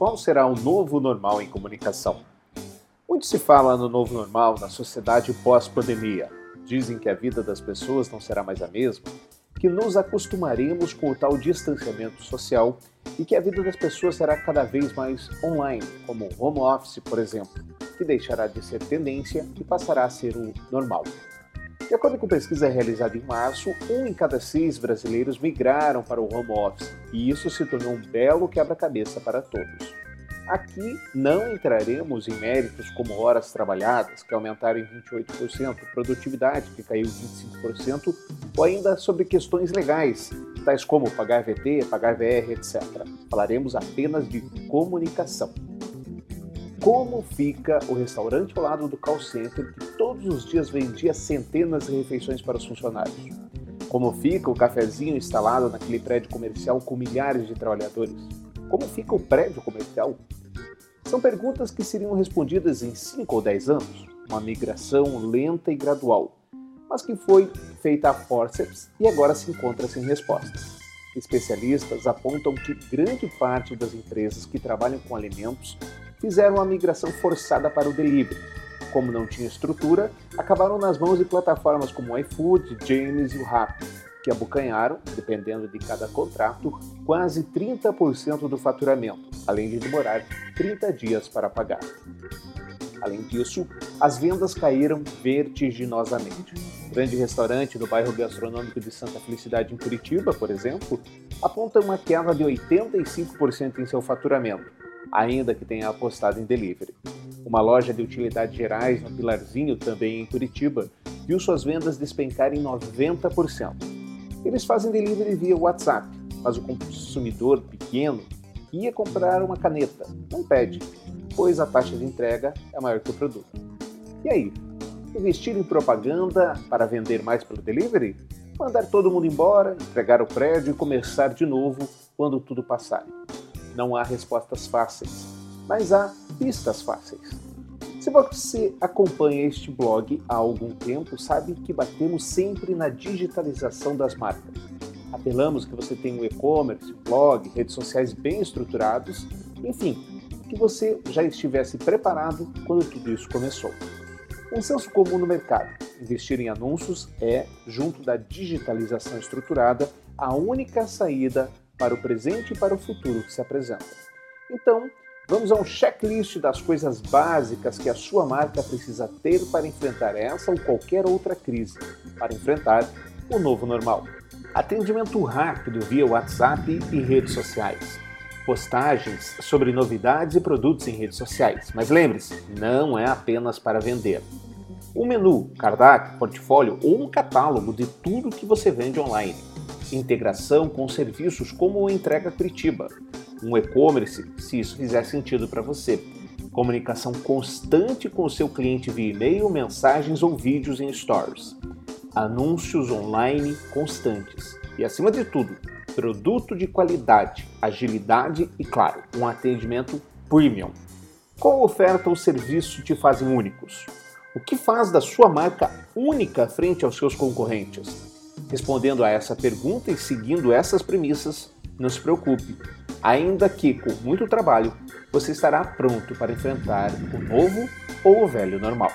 qual será o novo normal em comunicação? Muito se fala no novo normal na sociedade pós-pandemia. Dizem que a vida das pessoas não será mais a mesma, que nos acostumaremos com o tal distanciamento social e que a vida das pessoas será cada vez mais online, como o home office, por exemplo, que deixará de ser tendência e passará a ser o normal. De acordo com pesquisa realizada em março, um em cada seis brasileiros migraram para o home office e isso se tornou um belo quebra-cabeça para todos. Aqui não entraremos em méritos como horas trabalhadas, que aumentaram em 28%, produtividade, que caiu 25%, ou ainda sobre questões legais, tais como pagar VT, pagar VR, etc. Falaremos apenas de comunicação. Como fica o restaurante ao lado do call center que todos os dias vendia centenas de refeições para os funcionários? Como fica o cafezinho instalado naquele prédio comercial com milhares de trabalhadores? Como fica o prédio comercial são perguntas que seriam respondidas em 5 ou 10 anos, uma migração lenta e gradual, mas que foi feita a forceps e agora se encontra sem respostas. Especialistas apontam que grande parte das empresas que trabalham com alimentos fizeram a migração forçada para o delivery. Como não tinha estrutura, acabaram nas mãos de plataformas como o iFood, James e o Rappi, que abocanharam, dependendo de cada contrato, quase 30% do faturamento, além de demorar 30 dias para pagar. Além disso, as vendas caíram vertiginosamente. O grande restaurante no bairro gastronômico de Santa Felicidade, em Curitiba, por exemplo, aponta uma queda de 85% em seu faturamento, ainda que tenha apostado em delivery. Uma loja de utilidades gerais no Pilarzinho, também em Curitiba, viu suas vendas despencarem 90%. Eles fazem delivery via WhatsApp, mas o consumidor pequeno ia comprar uma caneta, não pede, pois a taxa de entrega é maior que o produto. E aí? Investir em propaganda para vender mais pelo delivery? Mandar todo mundo embora, entregar o prédio e começar de novo quando tudo passar? Não há respostas fáceis, mas há pistas fáceis. Se você acompanha este blog há algum tempo, sabe que batemos sempre na digitalização das marcas. Apelamos que você tenha um e-commerce, blog, redes sociais bem estruturados, enfim, que você já estivesse preparado quando tudo isso começou. Um senso comum no mercado: investir em anúncios é, junto da digitalização estruturada, a única saída para o presente e para o futuro que se apresenta. Então, Vamos a um checklist das coisas básicas que a sua marca precisa ter para enfrentar essa ou qualquer outra crise, para enfrentar o novo normal. Atendimento rápido via WhatsApp e redes sociais. Postagens sobre novidades e produtos em redes sociais. Mas lembre-se, não é apenas para vender. Um menu, cardápio, portfólio ou um catálogo de tudo que você vende online. Integração com serviços como o Entrega Curitiba um e-commerce, se isso fizer sentido para você. Comunicação constante com o seu cliente via e-mail, mensagens ou vídeos em stories. Anúncios online constantes. E acima de tudo, produto de qualidade, agilidade e, claro, um atendimento premium. Qual oferta ou serviço te fazem únicos? O que faz da sua marca única frente aos seus concorrentes? Respondendo a essa pergunta e seguindo essas premissas, não se preocupe, ainda que com muito trabalho, você estará pronto para enfrentar o novo ou o velho normal.